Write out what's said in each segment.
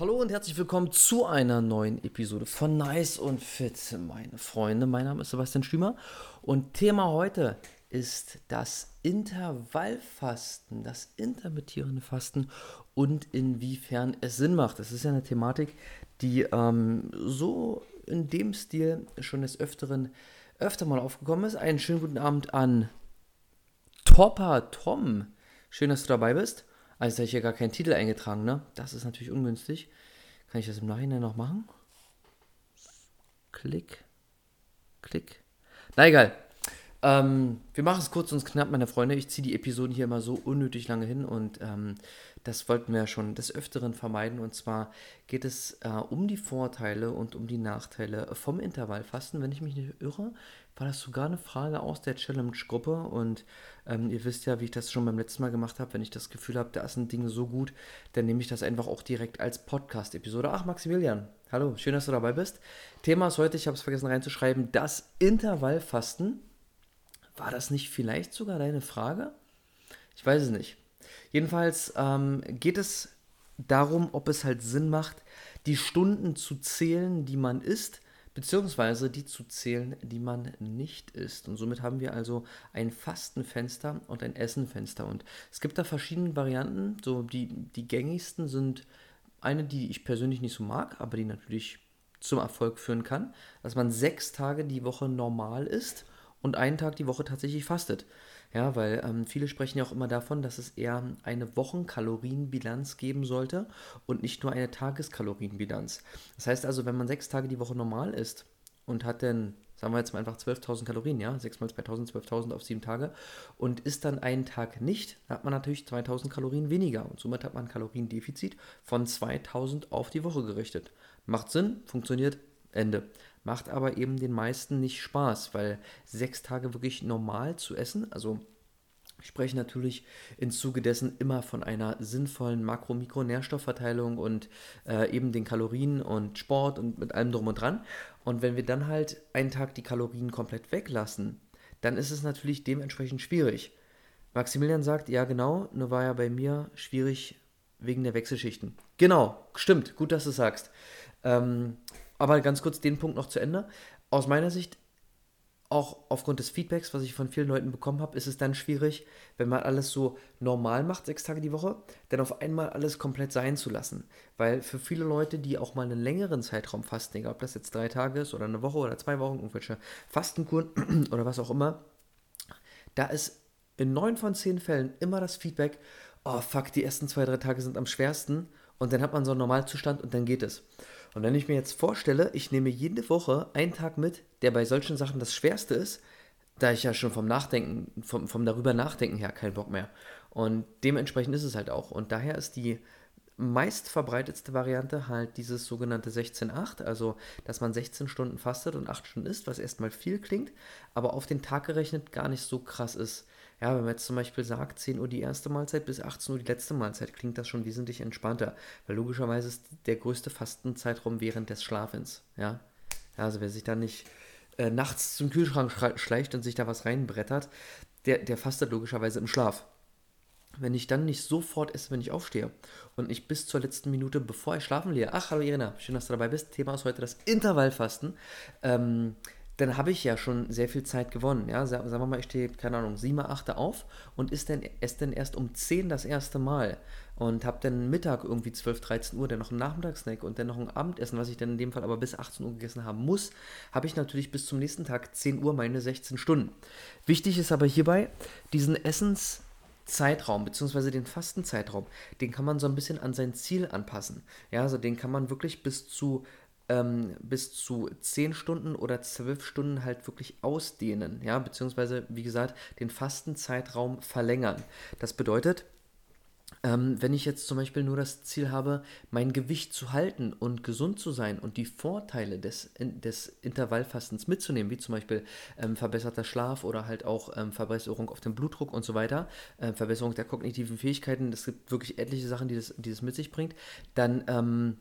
Hallo und herzlich willkommen zu einer neuen Episode von Nice und Fit, meine Freunde. Mein Name ist Sebastian Stümer und Thema heute ist das Intervallfasten, das intermittierende Fasten und inwiefern es Sinn macht. Das ist ja eine Thematik, die ähm, so in dem Stil schon des Öfteren öfter mal aufgekommen ist. Einen schönen guten Abend an Topper Tom. Schön, dass du dabei bist. Also habe ich hier gar keinen Titel eingetragen, ne? Das ist natürlich ungünstig. Kann ich das im Nachhinein noch machen? Klick. Klick. Na egal. Ähm, wir machen es kurz und knapp, meine Freunde. Ich ziehe die Episoden hier immer so unnötig lange hin und ähm, das wollten wir ja schon des Öfteren vermeiden. Und zwar geht es äh, um die Vorteile und um die Nachteile vom Intervallfasten. Wenn ich mich nicht irre, war das sogar eine Frage aus der Challenge-Gruppe. Und ähm, ihr wisst ja, wie ich das schon beim letzten Mal gemacht habe. Wenn ich das Gefühl habe, da ist ein Ding so gut, dann nehme ich das einfach auch direkt als Podcast-Episode. Ach, Maximilian, hallo, schön, dass du dabei bist. Thema ist heute, ich habe es vergessen reinzuschreiben, das Intervallfasten. War das nicht vielleicht sogar deine Frage? Ich weiß es nicht. Jedenfalls ähm, geht es darum, ob es halt Sinn macht, die Stunden zu zählen, die man isst, beziehungsweise die zu zählen, die man nicht isst. Und somit haben wir also ein Fastenfenster und ein Essenfenster. Und es gibt da verschiedene Varianten. So die, die gängigsten sind eine, die ich persönlich nicht so mag, aber die natürlich zum Erfolg führen kann, dass man sechs Tage die Woche normal isst und einen Tag die Woche tatsächlich fastet. Ja, weil ähm, viele sprechen ja auch immer davon, dass es eher eine Wochenkalorienbilanz geben sollte und nicht nur eine Tageskalorienbilanz. Das heißt also, wenn man sechs Tage die Woche normal isst und hat dann, sagen wir jetzt mal einfach 12.000 Kalorien, ja, 6 mal 2000, 12.000 auf sieben Tage und isst dann einen Tag nicht, dann hat man natürlich 2.000 Kalorien weniger und somit hat man ein Kaloriendefizit von 2.000 auf die Woche gerichtet. Macht Sinn, funktioniert, Ende. Macht aber eben den meisten nicht Spaß, weil sechs Tage wirklich normal zu essen, also ich spreche natürlich im Zuge dessen immer von einer sinnvollen Makro-Mikro-Nährstoffverteilung und äh, eben den Kalorien und Sport und mit allem drum und dran. Und wenn wir dann halt einen Tag die Kalorien komplett weglassen, dann ist es natürlich dementsprechend schwierig. Maximilian sagt, ja genau, nur war ja bei mir schwierig wegen der Wechselschichten. Genau, stimmt, gut, dass du sagst. Ähm, aber ganz kurz den Punkt noch zu Ende. Aus meiner Sicht, auch aufgrund des Feedbacks, was ich von vielen Leuten bekommen habe, ist es dann schwierig, wenn man alles so normal macht, sechs Tage die Woche, dann auf einmal alles komplett sein zu lassen. Weil für viele Leute, die auch mal einen längeren Zeitraum fasten, egal ob das jetzt drei Tage ist oder eine Woche oder zwei Wochen, irgendwelche Fastenkuren oder was auch immer, da ist in neun von zehn Fällen immer das Feedback, oh fuck, die ersten zwei, drei Tage sind am schwersten und dann hat man so einen Normalzustand und dann geht es. Und wenn ich mir jetzt vorstelle, ich nehme jede Woche einen Tag mit, der bei solchen Sachen das Schwerste ist, da ich ja schon vom Nachdenken, vom, vom darüber nachdenken her keinen Bock mehr. Und dementsprechend ist es halt auch. Und daher ist die meist verbreitetste Variante halt dieses sogenannte 16-8, also dass man 16 Stunden fastet und 8 Stunden isst, was erstmal viel klingt, aber auf den Tag gerechnet gar nicht so krass ist. Ja, wenn man jetzt zum Beispiel sagt, 10 Uhr die erste Mahlzeit bis 18 Uhr die letzte Mahlzeit, klingt das schon wesentlich entspannter, weil logischerweise ist der größte Fastenzeitraum während des Schlafens. Ja, also wer sich da nicht äh, nachts zum Kühlschrank schleicht und sich da was reinbrettert, der, der fastet logischerweise im Schlaf. Wenn ich dann nicht sofort esse, wenn ich aufstehe und nicht bis zur letzten Minute, bevor ich schlafen gehe, ach, hallo Irina, schön, dass du dabei bist. Thema ist heute das Intervallfasten. Ähm, dann habe ich ja schon sehr viel Zeit gewonnen. Ja, sagen wir mal, ich stehe, keine Ahnung, 7, 8 auf und esse dann, esse dann erst um 10 das erste Mal und habe dann Mittag irgendwie 12, 13 Uhr, dann noch einen Nachmittagssnack und dann noch ein Abendessen, was ich dann in dem Fall aber bis 18 Uhr gegessen haben muss, habe ich natürlich bis zum nächsten Tag 10 Uhr meine 16 Stunden. Wichtig ist aber hierbei, diesen Essenszeitraum bzw. den Fastenzeitraum, den kann man so ein bisschen an sein Ziel anpassen. Ja, also den kann man wirklich bis zu ähm, bis zu 10 Stunden oder 12 Stunden halt wirklich ausdehnen, ja, beziehungsweise, wie gesagt, den Fastenzeitraum verlängern. Das bedeutet, ähm, wenn ich jetzt zum Beispiel nur das Ziel habe, mein Gewicht zu halten und gesund zu sein und die Vorteile des, des Intervallfastens mitzunehmen, wie zum Beispiel ähm, verbesserter Schlaf oder halt auch ähm, Verbesserung auf dem Blutdruck und so weiter, äh, Verbesserung der kognitiven Fähigkeiten, es gibt wirklich etliche Sachen, die das, die das mit sich bringt, dann ähm,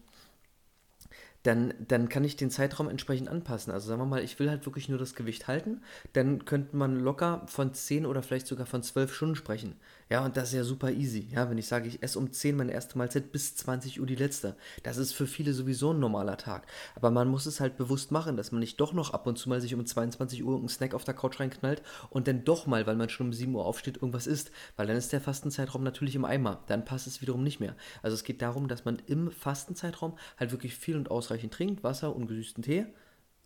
dann, dann kann ich den Zeitraum entsprechend anpassen. Also sagen wir mal, ich will halt wirklich nur das Gewicht halten, dann könnte man locker von 10 oder vielleicht sogar von 12 Stunden sprechen. Ja, und das ist ja super easy. Ja, wenn ich sage, ich esse um 10 meine erste Mahlzeit bis 20 Uhr die letzte. Das ist für viele sowieso ein normaler Tag. Aber man muss es halt bewusst machen, dass man nicht doch noch ab und zu mal sich um 22 Uhr einen Snack auf der Couch reinknallt und dann doch mal, weil man schon um 7 Uhr aufsteht, irgendwas isst. Weil dann ist der Fastenzeitraum natürlich im Eimer. Dann passt es wiederum nicht mehr. Also es geht darum, dass man im Fastenzeitraum halt wirklich viel und ausreichend trinkt. Wasser, ungesüßten Tee.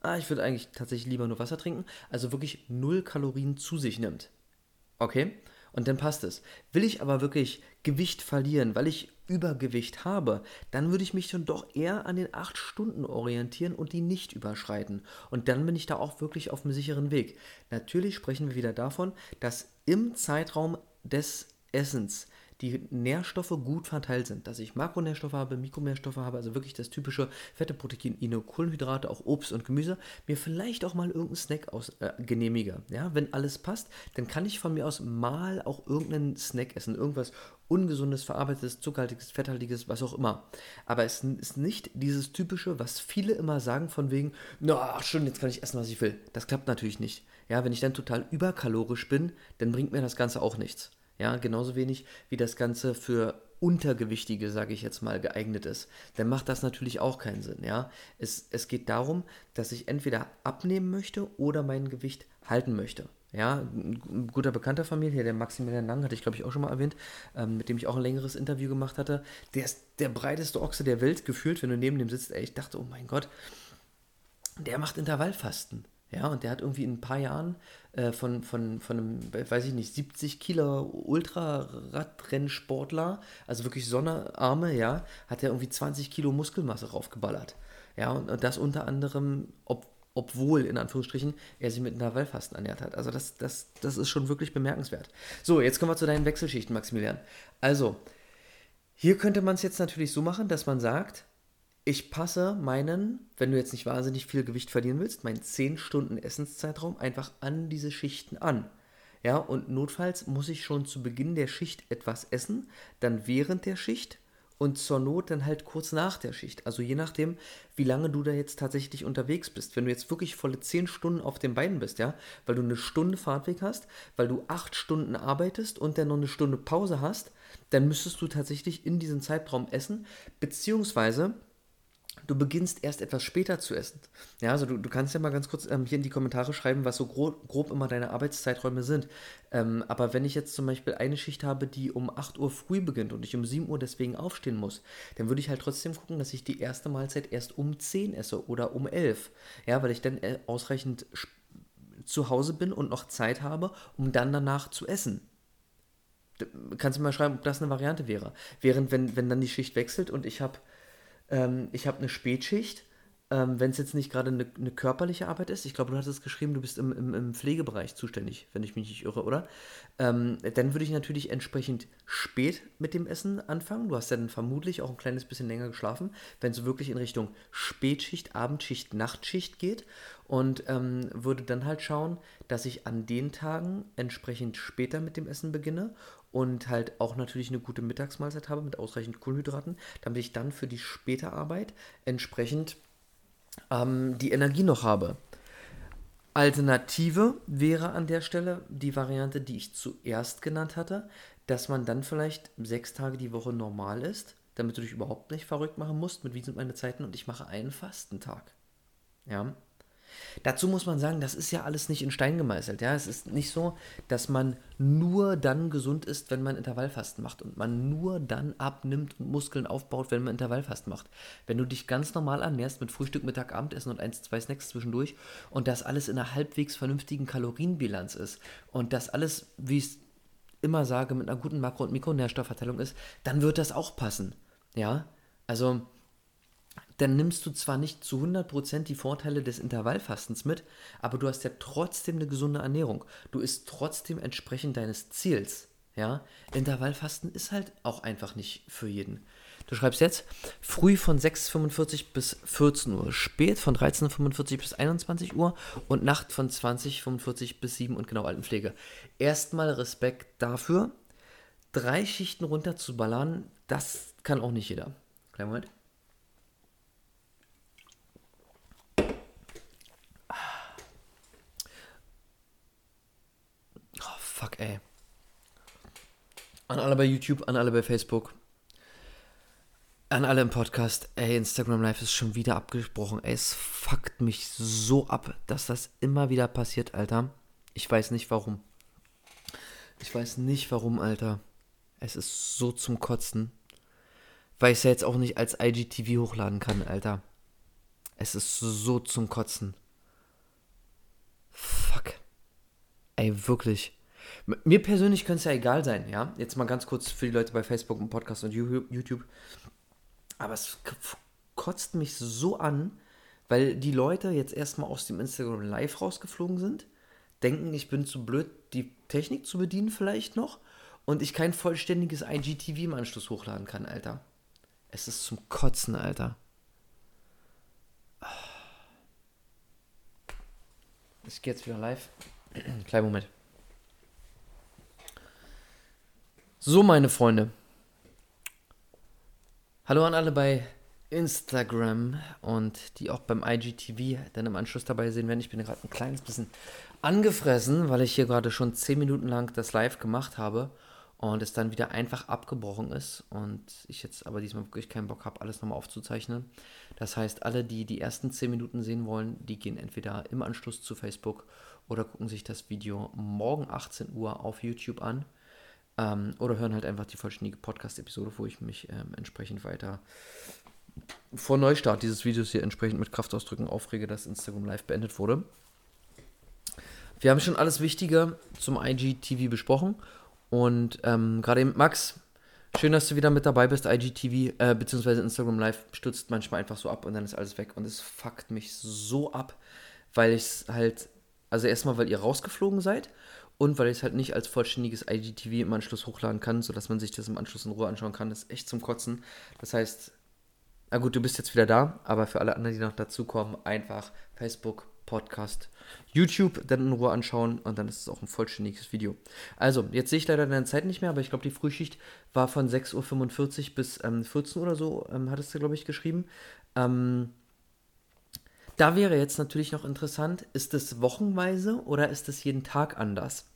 Ah, ich würde eigentlich tatsächlich lieber nur Wasser trinken. Also wirklich null Kalorien zu sich nimmt. Okay? Und dann passt es. Will ich aber wirklich Gewicht verlieren, weil ich Übergewicht habe, dann würde ich mich dann doch eher an den 8 Stunden orientieren und die nicht überschreiten. Und dann bin ich da auch wirklich auf einem sicheren Weg. Natürlich sprechen wir wieder davon, dass im Zeitraum des Essens die Nährstoffe gut verteilt sind, dass ich Makronährstoffe habe, Mikronährstoffe habe, also wirklich das typische Fette, Proteine, Kohlenhydrate, auch Obst und Gemüse, mir vielleicht auch mal irgendeinen Snack aus, äh, genehmige. Ja, wenn alles passt, dann kann ich von mir aus mal auch irgendeinen Snack essen, irgendwas ungesundes, verarbeitetes, zuckerhaltiges, fetthaltiges, was auch immer. Aber es ist nicht dieses typische, was viele immer sagen von wegen, na, schön, jetzt kann ich essen, was ich will. Das klappt natürlich nicht. Ja, wenn ich dann total überkalorisch bin, dann bringt mir das Ganze auch nichts. Ja, genauso wenig wie das Ganze für Untergewichtige, sage ich jetzt mal, geeignet ist, dann macht das natürlich auch keinen Sinn. Ja? Es, es geht darum, dass ich entweder abnehmen möchte oder mein Gewicht halten möchte. Ja, ein guter Bekannter von mir, hier der Maximilian Lang, hatte ich glaube ich auch schon mal erwähnt, ähm, mit dem ich auch ein längeres Interview gemacht hatte. Der ist der breiteste Ochse der Welt gefühlt, wenn du neben dem sitzt. Ey, ich dachte, oh mein Gott, der macht Intervallfasten. Ja, und der hat irgendwie in ein paar Jahren äh, von, von, von einem, weiß ich nicht, 70 Kilo Ultra-Radrennsportler, also wirklich Sonnearme, ja, hat er irgendwie 20 Kilo Muskelmasse raufgeballert. Ja, und, und das unter anderem, ob, obwohl, in Anführungsstrichen, er sich mit Intervallfasten ernährt hat. Also das, das, das ist schon wirklich bemerkenswert. So, jetzt kommen wir zu deinen Wechselschichten, Maximilian. Also, hier könnte man es jetzt natürlich so machen, dass man sagt, ich passe meinen, wenn du jetzt nicht wahnsinnig viel Gewicht verlieren willst, meinen 10 Stunden Essenszeitraum einfach an diese Schichten an. Ja, und notfalls muss ich schon zu Beginn der Schicht etwas essen, dann während der Schicht und zur Not dann halt kurz nach der Schicht. Also je nachdem, wie lange du da jetzt tatsächlich unterwegs bist. Wenn du jetzt wirklich volle 10 Stunden auf den Beinen bist, ja, weil du eine Stunde Fahrtweg hast, weil du 8 Stunden arbeitest und dann noch eine Stunde Pause hast, dann müsstest du tatsächlich in diesem Zeitraum essen, beziehungsweise du beginnst erst etwas später zu essen. Ja, also du, du kannst ja mal ganz kurz ähm, hier in die Kommentare schreiben, was so grob, grob immer deine Arbeitszeiträume sind. Ähm, aber wenn ich jetzt zum Beispiel eine Schicht habe, die um 8 Uhr früh beginnt und ich um 7 Uhr deswegen aufstehen muss, dann würde ich halt trotzdem gucken, dass ich die erste Mahlzeit erst um 10 esse oder um 11. Ja, weil ich dann äh, ausreichend zu Hause bin und noch Zeit habe, um dann danach zu essen kannst du mal schreiben, ob das eine Variante wäre. Während, wenn, wenn dann die Schicht wechselt und ich habe ähm, ich habe eine Spätschicht, ähm, wenn es jetzt nicht gerade eine, eine, körperliche Arbeit ist. Ich glaube, du hattest geschrieben, du bist im, im, im Pflegebereich zuständig, wenn ich mich nicht irre, oder? Ähm, dann würde ich natürlich entsprechend spät mit dem Essen anfangen. Du hast dann vermutlich auch ein kleines bisschen länger geschlafen, wenn es wirklich in Richtung Spätschicht, Abendschicht, Nachtschicht geht. Und ähm, würde dann halt schauen, dass ich an den Tagen entsprechend später mit dem Essen beginne und halt auch natürlich eine gute Mittagsmahlzeit habe mit ausreichend Kohlenhydraten, damit ich dann für die späte Arbeit entsprechend ähm, die Energie noch habe. Alternative wäre an der Stelle die Variante, die ich zuerst genannt hatte, dass man dann vielleicht sechs Tage die Woche normal ist, damit du dich überhaupt nicht verrückt machen musst, mit wie sind meine Zeiten und ich mache einen Fastentag. Ja, Dazu muss man sagen, das ist ja alles nicht in Stein gemeißelt. Ja? Es ist nicht so, dass man nur dann gesund ist, wenn man Intervallfasten macht und man nur dann abnimmt und Muskeln aufbaut, wenn man Intervallfasten macht. Wenn du dich ganz normal ernährst mit Frühstück, Mittag, Abendessen und ein, zwei Snacks zwischendurch und das alles in einer halbwegs vernünftigen Kalorienbilanz ist und das alles, wie ich es immer sage, mit einer guten Makro- und Mikronährstoffverteilung ist, dann wird das auch passen. Ja, also dann nimmst du zwar nicht zu 100% die Vorteile des Intervallfastens mit, aber du hast ja trotzdem eine gesunde Ernährung. Du isst trotzdem entsprechend deines Ziels. Ja, Intervallfasten ist halt auch einfach nicht für jeden. Du schreibst jetzt früh von 6.45 bis 14 Uhr, spät von 13.45 bis 21 Uhr und Nacht von 20.45 bis 7 und genau Altenpflege. Erstmal Respekt dafür. Drei Schichten runter zu ballern, das kann auch nicht jeder. Kleinen Moment. Ey. An alle bei YouTube, an alle bei Facebook. An alle im Podcast. Ey, Instagram Live ist schon wieder abgesprochen. Ey, es fuckt mich so ab, dass das immer wieder passiert, Alter. Ich weiß nicht warum. Ich weiß nicht warum, Alter. Es ist so zum Kotzen. Weil ich es ja jetzt auch nicht als IGTV hochladen kann, Alter. Es ist so zum Kotzen. Fuck. Ey, wirklich. Mir persönlich könnte es ja egal sein, ja. Jetzt mal ganz kurz für die Leute bei Facebook und Podcast und YouTube. Aber es kotzt mich so an, weil die Leute jetzt erstmal aus dem Instagram Live rausgeflogen sind, denken, ich bin zu blöd, die Technik zu bedienen vielleicht noch und ich kein vollständiges IGTV im Anschluss hochladen kann, Alter. Es ist zum Kotzen, Alter. Ich gehe jetzt wieder live. Kleinen Moment. So, meine Freunde. Hallo an alle bei Instagram und die auch beim IGTV dann im Anschluss dabei sehen werden. Ich bin gerade ein kleines bisschen angefressen, weil ich hier gerade schon 10 Minuten lang das Live gemacht habe und es dann wieder einfach abgebrochen ist und ich jetzt aber diesmal wirklich keinen Bock habe, alles nochmal aufzuzeichnen. Das heißt, alle, die die ersten 10 Minuten sehen wollen, die gehen entweder im Anschluss zu Facebook oder gucken sich das Video morgen 18 Uhr auf YouTube an. Ähm, oder hören halt einfach die vollständige Podcast-Episode, wo ich mich ähm, entsprechend weiter vor Neustart dieses Videos hier entsprechend mit Kraftausdrücken aufrege, dass Instagram Live beendet wurde. Wir haben schon alles Wichtige zum IGTV besprochen. Und ähm, gerade eben, Max, schön, dass du wieder mit dabei bist. IGTV äh, bzw. Instagram Live stürzt manchmal einfach so ab und dann ist alles weg. Und es fuckt mich so ab, weil ich es halt, also erstmal, weil ihr rausgeflogen seid und weil ich es halt nicht als vollständiges IGTV im Anschluss hochladen kann, sodass man sich das im Anschluss in Ruhe anschauen kann. Ist echt zum Kotzen. Das heißt, na gut, du bist jetzt wieder da, aber für alle anderen, die noch dazukommen, einfach Facebook, Podcast, YouTube dann in Ruhe anschauen und dann ist es auch ein vollständiges Video. Also, jetzt sehe ich leider deine Zeit nicht mehr, aber ich glaube, die Frühschicht war von 6.45 Uhr bis ähm, 14 Uhr oder so, ähm, hattest du, glaube ich, geschrieben. Ähm, da wäre jetzt natürlich noch interessant, ist es wochenweise oder ist es jeden Tag anders?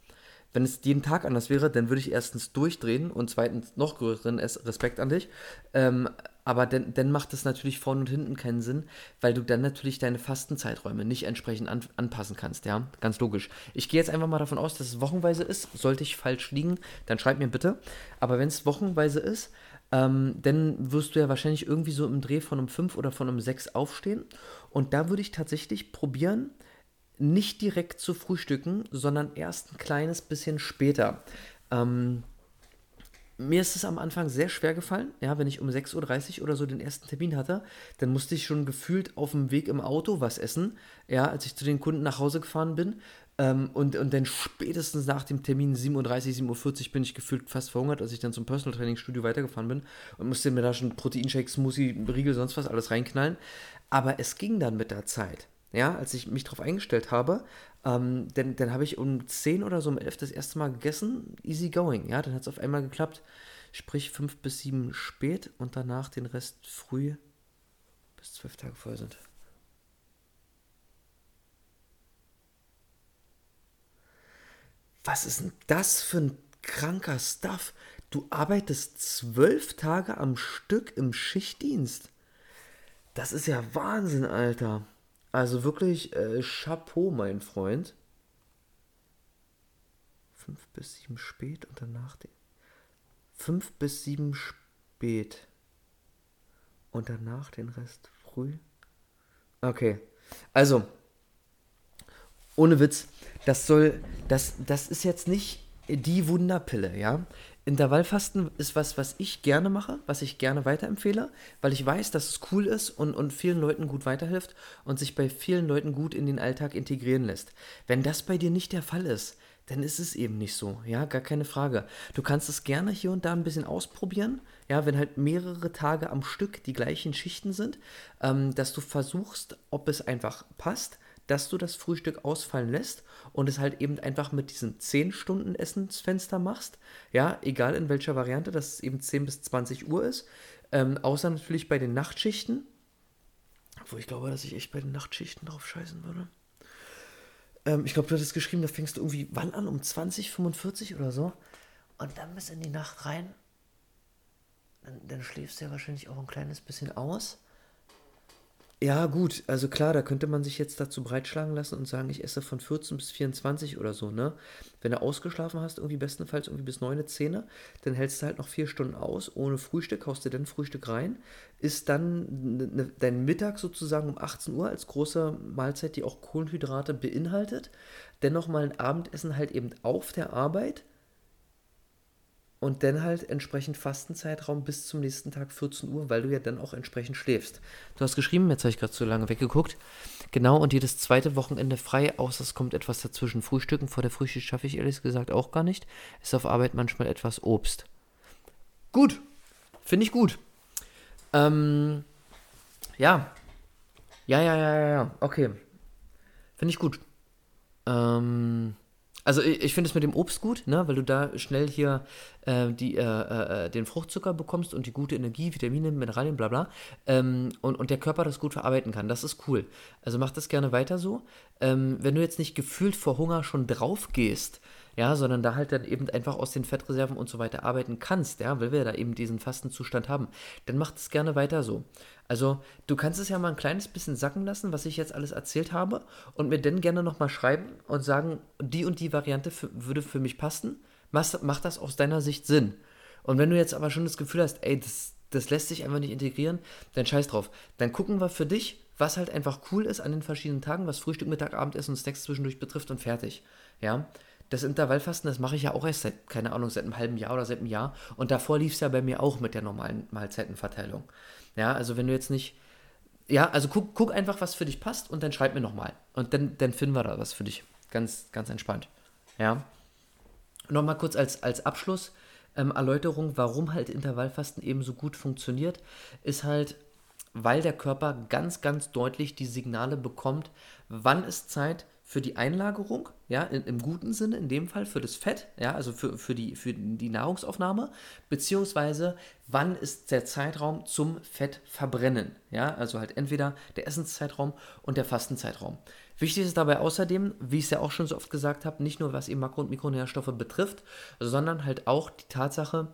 Wenn es jeden Tag anders wäre, dann würde ich erstens durchdrehen und zweitens noch größeren Respekt an dich. Ähm, aber dann, dann macht es natürlich vorne und hinten keinen Sinn, weil du dann natürlich deine Fastenzeiträume nicht entsprechend an, anpassen kannst, ja, ganz logisch. Ich gehe jetzt einfach mal davon aus, dass es wochenweise ist. Sollte ich falsch liegen, dann schreib mir bitte. Aber wenn es wochenweise ist, ähm, dann wirst du ja wahrscheinlich irgendwie so im Dreh von um 5 oder von um 6 aufstehen. Und da würde ich tatsächlich probieren, nicht direkt zu frühstücken, sondern erst ein kleines bisschen später. Ähm, mir ist es am Anfang sehr schwer gefallen. Ja, wenn ich um 6.30 Uhr oder so den ersten Termin hatte, dann musste ich schon gefühlt auf dem Weg im Auto was essen. Ja, als ich zu den Kunden nach Hause gefahren bin. Ähm, und, und dann spätestens nach dem Termin 7.30 Uhr, 7.40 Uhr bin ich gefühlt fast verhungert, als ich dann zum Personal Training Studio weitergefahren bin und musste mir da schon Proteinshake, Smoothie, Riegel, sonst was alles reinknallen. Aber es ging dann mit der Zeit ja, als ich mich darauf eingestellt habe, ähm, dann, dann habe ich um 10 oder so um 11 das erste Mal gegessen, easy going, ja, dann hat es auf einmal geklappt, sprich 5 bis 7 spät und danach den Rest früh, bis 12 Tage voll sind. Was ist denn das für ein kranker Stuff? Du arbeitest zwölf Tage am Stück im Schichtdienst. Das ist ja Wahnsinn, Alter. Also wirklich äh, Chapeau, mein Freund. Fünf bis sieben spät und danach den. Fünf bis sieben spät. Und danach den Rest früh. Okay. Also, ohne Witz, das soll, das, das ist jetzt nicht die Wunderpille, ja. Intervallfasten ist was, was ich gerne mache, was ich gerne weiterempfehle, weil ich weiß, dass es cool ist und, und vielen Leuten gut weiterhilft und sich bei vielen Leuten gut in den Alltag integrieren lässt. Wenn das bei dir nicht der Fall ist, dann ist es eben nicht so, ja, gar keine Frage. Du kannst es gerne hier und da ein bisschen ausprobieren, ja, wenn halt mehrere Tage am Stück die gleichen Schichten sind, ähm, dass du versuchst, ob es einfach passt dass du das Frühstück ausfallen lässt und es halt eben einfach mit diesem 10 Stunden Essensfenster machst. Ja, egal in welcher Variante, dass es eben 10 bis 20 Uhr ist. Ähm, außer natürlich bei den Nachtschichten. Wo ich glaube, dass ich echt bei den Nachtschichten drauf scheißen würde. Ähm, ich glaube, du hattest geschrieben, da fängst du irgendwie wann an? Um 20, 45 oder so? Und dann bis in die Nacht rein. Dann, dann schläfst du ja wahrscheinlich auch ein kleines bisschen aus. Ja, gut, also klar, da könnte man sich jetzt dazu breitschlagen lassen und sagen, ich esse von 14 bis 24 oder so, ne? Wenn du ausgeschlafen hast, irgendwie bestenfalls irgendwie bis 9, 10, dann hältst du halt noch vier Stunden aus, ohne Frühstück, haust dir dann Frühstück rein, isst dann ne, ne, dein Mittag sozusagen um 18 Uhr als große Mahlzeit, die auch Kohlenhydrate beinhaltet, dennoch mal ein Abendessen halt eben auf der Arbeit, und dann halt entsprechend Fastenzeitraum bis zum nächsten Tag 14 Uhr, weil du ja dann auch entsprechend schläfst. Du hast geschrieben, jetzt habe ich gerade zu lange weggeguckt. Genau, und jedes zweite Wochenende frei, außer es kommt etwas dazwischen. Frühstücken vor der Frühstück schaffe ich ehrlich gesagt auch gar nicht. Ist auf Arbeit manchmal etwas Obst. Gut, finde ich gut. Ähm, ja. Ja, ja, ja, ja, ja, okay. Finde ich gut. Ähm, also ich, ich finde es mit dem Obst gut, ne, weil du da schnell hier äh, die, äh, äh, den Fruchtzucker bekommst und die gute Energie, Vitamine, Mineralien, bla bla. Ähm, und, und der Körper das gut verarbeiten kann. Das ist cool. Also mach das gerne weiter so. Ähm, wenn du jetzt nicht gefühlt vor Hunger schon drauf gehst, ja, sondern da halt dann eben einfach aus den Fettreserven und so weiter arbeiten kannst, ja, weil wir da eben diesen Fastenzustand haben, dann mach es gerne weiter so. Also, du kannst es ja mal ein kleines bisschen sacken lassen, was ich jetzt alles erzählt habe, und mir dann gerne nochmal schreiben und sagen, die und die Variante für, würde für mich passen. Mach, macht das aus deiner Sicht Sinn? Und wenn du jetzt aber schon das Gefühl hast, ey, das, das lässt sich einfach nicht integrieren, dann scheiß drauf. Dann gucken wir für dich, was halt einfach cool ist an den verschiedenen Tagen, was Frühstück, Mittag, Abendessen und Snacks zwischendurch betrifft und fertig. Ja, das Intervallfasten, das mache ich ja auch erst seit, keine Ahnung, seit einem halben Jahr oder seit einem Jahr. Und davor lief es ja bei mir auch mit der normalen Mahlzeitenverteilung. Ja, also wenn du jetzt nicht, ja, also guck, guck einfach, was für dich passt und dann schreib mir nochmal. Und dann, dann finden wir da was für dich. Ganz, ganz entspannt. Ja. Nochmal kurz als, als Abschluss. Ähm, Erläuterung, warum halt Intervallfasten eben so gut funktioniert, ist halt, weil der Körper ganz, ganz deutlich die Signale bekommt, wann ist Zeit für die Einlagerung, ja, in, im guten Sinne, in dem Fall für das Fett, ja, also für, für, die, für die Nahrungsaufnahme, beziehungsweise wann ist der Zeitraum zum Fettverbrennen, ja, also halt entweder der Essenszeitraum und der Fastenzeitraum. Wichtig ist dabei außerdem, wie ich es ja auch schon so oft gesagt habe, nicht nur was eben Makro- und Mikronährstoffe betrifft, sondern halt auch die Tatsache,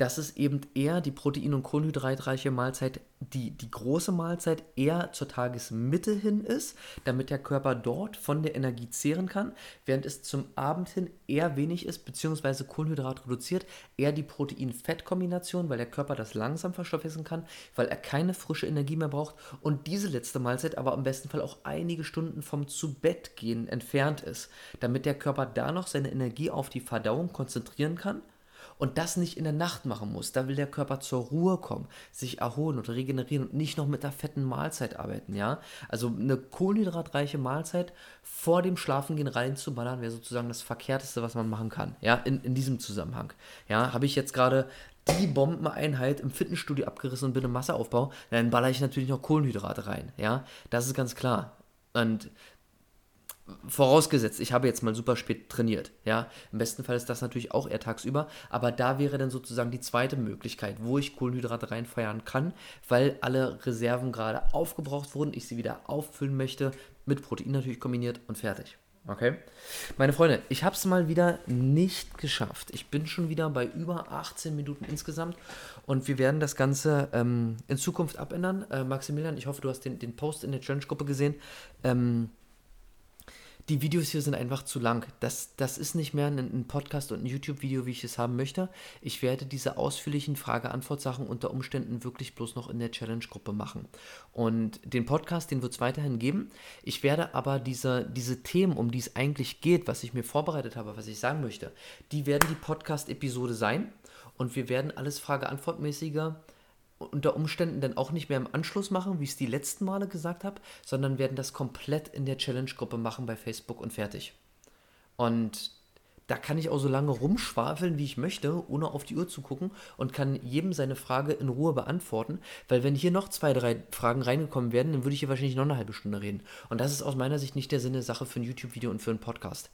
dass es eben eher die protein- und kohlenhydratreiche Mahlzeit, die, die große Mahlzeit eher zur Tagesmitte hin ist, damit der Körper dort von der Energie zehren kann, während es zum Abend hin eher wenig ist, beziehungsweise Kohlenhydrat reduziert, eher die Protein-Fett-Kombination, weil der Körper das langsam verstoffwechseln kann, weil er keine frische Energie mehr braucht und diese letzte Mahlzeit aber im besten Fall auch einige Stunden vom Zu-Bett-Gehen entfernt ist, damit der Körper da noch seine Energie auf die Verdauung konzentrieren kann und das nicht in der Nacht machen muss. Da will der Körper zur Ruhe kommen, sich erholen und regenerieren und nicht noch mit der fetten Mahlzeit arbeiten, ja. Also eine kohlenhydratreiche Mahlzeit vor dem Schlafengehen reinzuballern, wäre sozusagen das Verkehrteste, was man machen kann, ja, in, in diesem Zusammenhang. Ja, habe ich jetzt gerade die Bombeneinheit im Fitnessstudio abgerissen und bin im Masseaufbau, dann baller ich natürlich noch Kohlenhydrate rein, ja. Das ist ganz klar. Und Vorausgesetzt, ich habe jetzt mal super spät trainiert, ja. Im besten Fall ist das natürlich auch eher tagsüber, aber da wäre dann sozusagen die zweite Möglichkeit, wo ich Kohlenhydrate reinfeuern kann, weil alle Reserven gerade aufgebraucht wurden, ich sie wieder auffüllen möchte, mit Protein natürlich kombiniert und fertig. Okay? Meine Freunde, ich habe es mal wieder nicht geschafft. Ich bin schon wieder bei über 18 Minuten insgesamt und wir werden das Ganze ähm, in Zukunft abändern. Äh, Maximilian, ich hoffe, du hast den, den Post in der Challenge-Gruppe gesehen. Ähm, die Videos hier sind einfach zu lang. Das, das ist nicht mehr ein, ein Podcast und ein YouTube-Video, wie ich es haben möchte. Ich werde diese ausführlichen Frage-Antwort-Sachen unter Umständen wirklich bloß noch in der Challenge-Gruppe machen. Und den Podcast, den wird es weiterhin geben. Ich werde aber diese, diese Themen, um die es eigentlich geht, was ich mir vorbereitet habe, was ich sagen möchte, die werden die Podcast-Episode sein. Und wir werden alles Frage-Antwort-mäßiger unter Umständen dann auch nicht mehr im Anschluss machen, wie ich es die letzten Male gesagt habe, sondern werden das komplett in der Challenge-Gruppe machen bei Facebook und fertig. Und da kann ich auch so lange rumschwafeln, wie ich möchte, ohne auf die Uhr zu gucken und kann jedem seine Frage in Ruhe beantworten, weil wenn hier noch zwei, drei Fragen reingekommen wären, dann würde ich hier wahrscheinlich noch eine halbe Stunde reden. Und das ist aus meiner Sicht nicht der Sinn der Sache für ein YouTube-Video und für einen Podcast.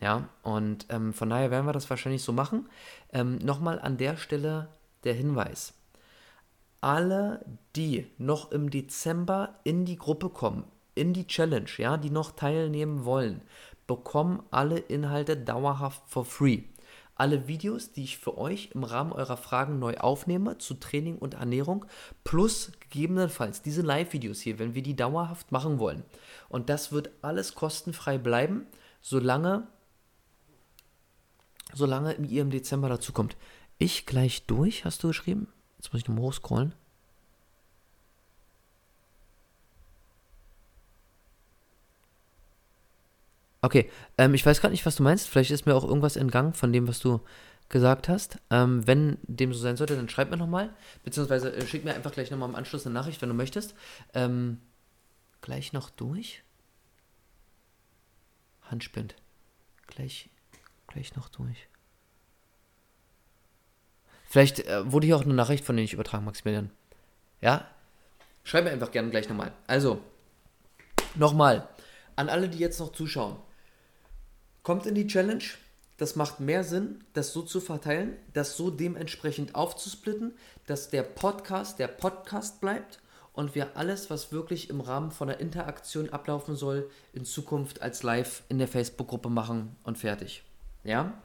Ja, und ähm, von daher werden wir das wahrscheinlich so machen. Ähm, Nochmal an der Stelle der Hinweis alle, die noch im Dezember in die Gruppe kommen, in die Challenge, ja, die noch teilnehmen wollen, bekommen alle Inhalte dauerhaft for free. Alle Videos, die ich für euch im Rahmen eurer Fragen neu aufnehme zu Training und Ernährung, plus gegebenenfalls diese Live-Videos hier, wenn wir die dauerhaft machen wollen. Und das wird alles kostenfrei bleiben, solange, solange ihr im Dezember dazu kommt. Ich gleich durch, hast du geschrieben? Jetzt muss ich nochmal hochscrollen. Okay, ähm, ich weiß gerade nicht, was du meinst. Vielleicht ist mir auch irgendwas entgangen von dem, was du gesagt hast. Ähm, wenn dem so sein sollte, dann schreib mir nochmal. Beziehungsweise äh, schick mir einfach gleich nochmal im Anschluss eine Nachricht, wenn du möchtest. Ähm, gleich noch durch. Handspind. Gleich, gleich noch durch. Vielleicht äh, wurde hier auch eine Nachricht von denen ich übertragen, Maximilian. Ja? Schreib mir einfach gerne gleich nochmal. Also, nochmal, an alle, die jetzt noch zuschauen. Kommt in die Challenge. Das macht mehr Sinn, das so zu verteilen, das so dementsprechend aufzusplitten, dass der Podcast der Podcast bleibt und wir alles, was wirklich im Rahmen von der Interaktion ablaufen soll, in Zukunft als Live in der Facebook-Gruppe machen und fertig. Ja?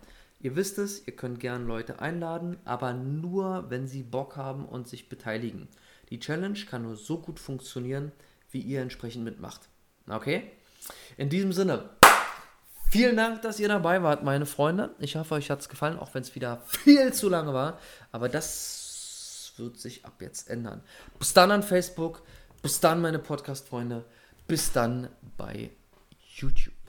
Ihr wisst es, ihr könnt gern Leute einladen, aber nur, wenn sie Bock haben und sich beteiligen. Die Challenge kann nur so gut funktionieren, wie ihr entsprechend mitmacht. Okay? In diesem Sinne, Vielen Dank, dass ihr dabei wart, meine Freunde. Ich hoffe, euch hat es gefallen, auch wenn es wieder viel zu lange war. Aber das wird sich ab jetzt ändern. Bis dann an Facebook. Bis dann, meine Podcast-Freunde. Bis dann bei YouTube.